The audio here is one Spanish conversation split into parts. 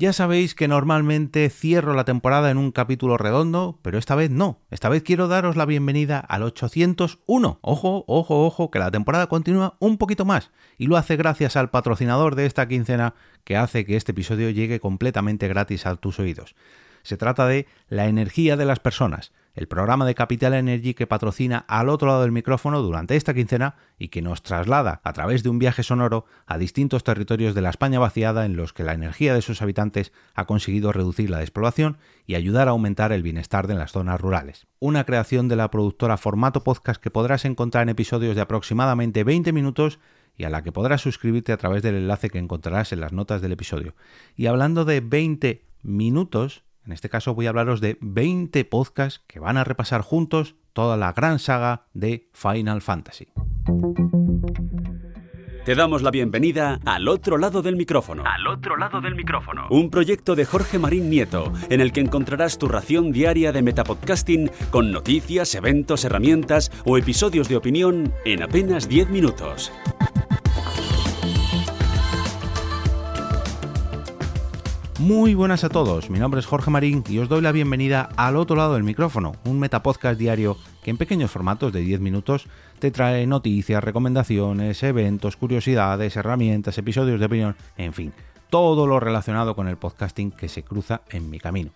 Ya sabéis que normalmente cierro la temporada en un capítulo redondo, pero esta vez no. Esta vez quiero daros la bienvenida al 801. Ojo, ojo, ojo, que la temporada continúa un poquito más. Y lo hace gracias al patrocinador de esta quincena que hace que este episodio llegue completamente gratis a tus oídos. Se trata de la energía de las personas el programa de Capital Energy que patrocina al otro lado del micrófono durante esta quincena y que nos traslada a través de un viaje sonoro a distintos territorios de la España vaciada en los que la energía de sus habitantes ha conseguido reducir la despoblación y ayudar a aumentar el bienestar de las zonas rurales. Una creación de la productora Formato Podcast que podrás encontrar en episodios de aproximadamente 20 minutos y a la que podrás suscribirte a través del enlace que encontrarás en las notas del episodio. Y hablando de 20 minutos, en este caso voy a hablaros de 20 podcasts que van a repasar juntos toda la gran saga de Final Fantasy. Te damos la bienvenida al otro lado del micrófono. Al otro lado del micrófono. Un proyecto de Jorge Marín Nieto, en el que encontrarás tu ración diaria de metapodcasting con noticias, eventos, herramientas o episodios de opinión en apenas 10 minutos. Muy buenas a todos, mi nombre es Jorge Marín y os doy la bienvenida al otro lado del micrófono, un metapodcast diario que en pequeños formatos de 10 minutos te trae noticias, recomendaciones, eventos, curiosidades, herramientas, episodios de opinión, en fin, todo lo relacionado con el podcasting que se cruza en mi camino.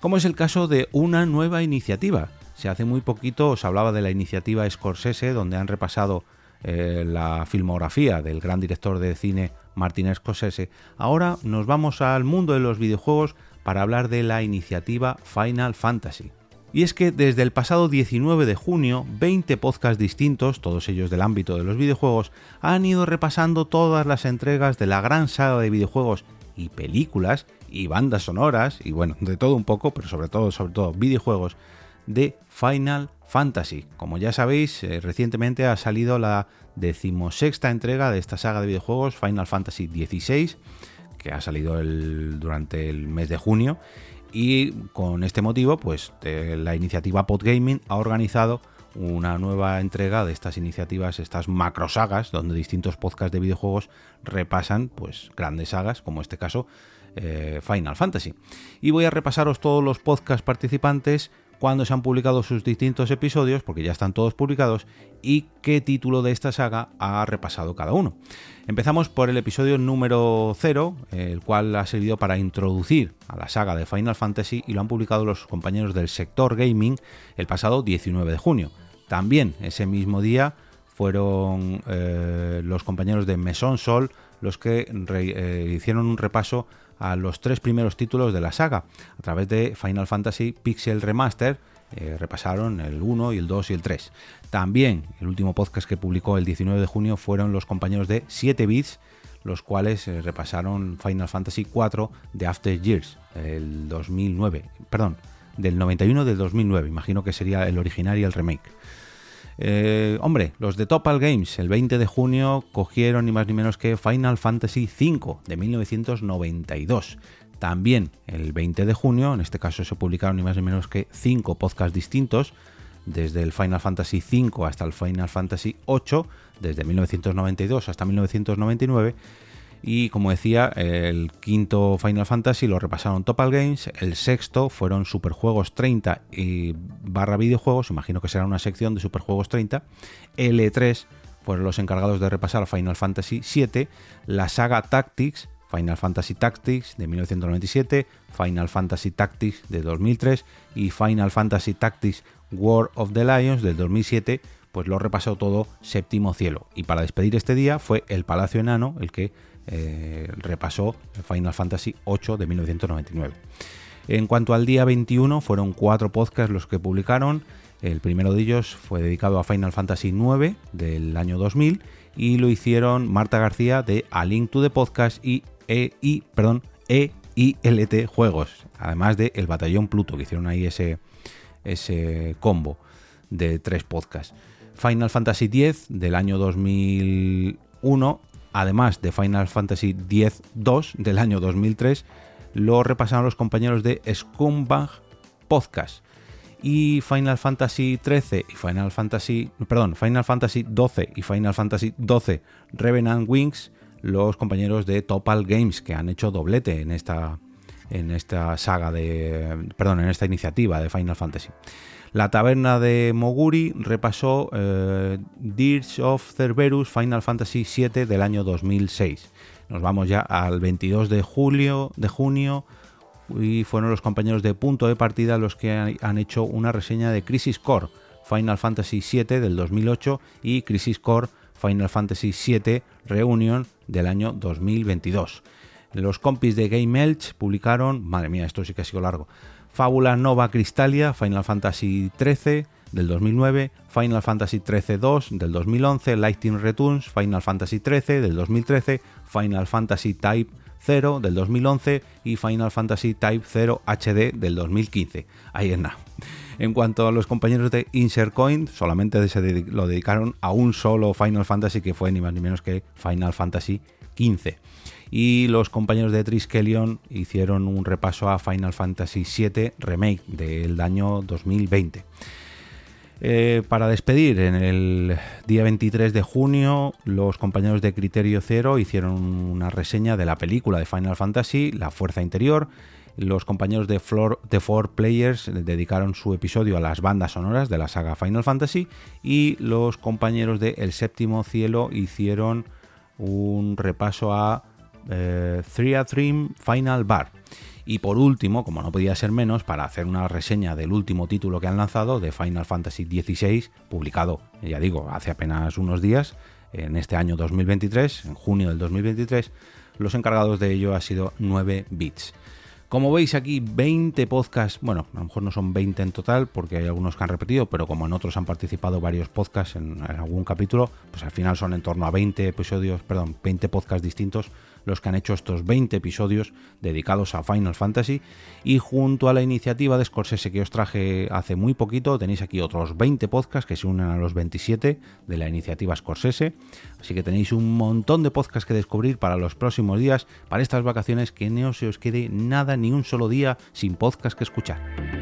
Como es el caso de una nueva iniciativa. Se hace muy poquito os hablaba de la iniciativa Scorsese, donde han repasado eh, la filmografía del gran director de cine Martin Scorsese. Ahora nos vamos al mundo de los videojuegos para hablar de la iniciativa Final Fantasy. Y es que desde el pasado 19 de junio, 20 podcasts distintos, todos ellos del ámbito de los videojuegos, han ido repasando todas las entregas de la gran saga de videojuegos y películas y bandas sonoras y bueno, de todo un poco, pero sobre todo, sobre todo videojuegos de Final Fantasy. Como ya sabéis, eh, recientemente ha salido la decimosexta entrega de esta saga de videojuegos, Final Fantasy XVI, que ha salido durante el mes de junio. Y con este motivo, pues la iniciativa Podgaming ha organizado una nueva entrega de estas iniciativas, estas macro sagas, donde distintos podcasts de videojuegos repasan pues grandes sagas, como este caso eh, Final Fantasy. Y voy a repasaros todos los podcasts participantes cuándo se han publicado sus distintos episodios, porque ya están todos publicados, y qué título de esta saga ha repasado cada uno. Empezamos por el episodio número 0, el cual ha servido para introducir a la saga de Final Fantasy y lo han publicado los compañeros del sector gaming el pasado 19 de junio. También ese mismo día fueron eh, los compañeros de Meson Sol los que eh, hicieron un repaso a los tres primeros títulos de la saga. A través de Final Fantasy Pixel Remaster eh, repasaron el 1 y el 2 y el 3. También el último podcast que publicó el 19 de junio fueron los compañeros de 7 bits, los cuales eh, repasaron Final Fantasy 4 de After Years, el 2009, perdón, del 91 del 2009, imagino que sería el original y el remake. Eh, hombre, los de Topal Games el 20 de junio cogieron ni más ni menos que Final Fantasy V de 1992. También el 20 de junio, en este caso se publicaron ni más ni menos que 5 podcasts distintos, desde el Final Fantasy V hasta el Final Fantasy VIII, desde 1992 hasta 1999 y como decía, el quinto Final Fantasy lo repasaron Topal Games, el sexto fueron Superjuegos 30 y barra videojuegos, imagino que será una sección de Superjuegos 30. L3 fueron los encargados de repasar Final Fantasy 7, la saga Tactics, Final Fantasy Tactics de 1997, Final Fantasy Tactics de 2003 y Final Fantasy Tactics War of the Lions del 2007 pues lo repasó todo séptimo cielo. Y para despedir este día fue el Palacio Enano el que eh, repasó Final Fantasy VIII de 1999. En cuanto al día 21, fueron cuatro podcasts los que publicaron. El primero de ellos fue dedicado a Final Fantasy IX del año 2000 y lo hicieron Marta García de A Link to the Podcast y, e, perdón, EILT Juegos, además de El Batallón Pluto, que hicieron ahí ese, ese combo de tres podcasts. Final Fantasy X del año 2001 además de Final Fantasy X-2 del año 2003, lo repasaron los compañeros de Scumbag Podcast. Y Final Fantasy XIII y Final Fantasy, perdón, Final Fantasy XII y Final Fantasy XII Revenant Wings, los compañeros de Topal Games que han hecho doblete en esta en esta saga de, perdón, en esta iniciativa de Final Fantasy. La taberna de Moguri repasó eh, of Cerberus Final Fantasy VII del año 2006. Nos vamos ya al 22 de julio de junio y fueron los compañeros de punto de partida los que han hecho una reseña de Crisis Core Final Fantasy VII del 2008 y Crisis Core Final Fantasy VII Reunion del año 2022. Los compis de Game Elch publicaron, madre mía, esto sí que ha sido largo, Fábula Nova Cristalia, Final Fantasy XIII del 2009, Final Fantasy XIII 2 del 2011, Lightning Returns, Final Fantasy XIII del 2013, Final Fantasy Type 0 del 2011 y Final Fantasy Type 0 HD del 2015. Ahí es nada. En cuanto a los compañeros de Insert Coin, solamente se lo dedicaron a un solo Final Fantasy que fue ni más ni menos que Final Fantasy XV. Y los compañeros de Triskelion hicieron un repaso a Final Fantasy VII Remake del año 2020. Eh, para despedir, en el día 23 de junio, los compañeros de Criterio Cero hicieron una reseña de la película de Final Fantasy, La Fuerza Interior. Los compañeros de, Floor, de Four Players dedicaron su episodio a las bandas sonoras de la saga Final Fantasy y los compañeros de El Séptimo Cielo hicieron un repaso a eh, Dream Final Bar. Y por último, como no podía ser menos, para hacer una reseña del último título que han lanzado, de Final Fantasy XVI, publicado, ya digo, hace apenas unos días, en este año 2023, en junio del 2023, los encargados de ello ha sido 9 bits. Como veis aquí, 20 podcasts, bueno, a lo mejor no son 20 en total porque hay algunos que han repetido, pero como en otros han participado varios podcasts en, en algún capítulo, pues al final son en torno a 20 episodios, perdón, 20 podcasts distintos los que han hecho estos 20 episodios dedicados a Final Fantasy y junto a la iniciativa de Scorsese que os traje hace muy poquito tenéis aquí otros 20 podcasts que se unen a los 27 de la iniciativa Scorsese así que tenéis un montón de podcasts que descubrir para los próximos días para estas vacaciones que no se os quede nada ni un solo día sin podcast que escuchar.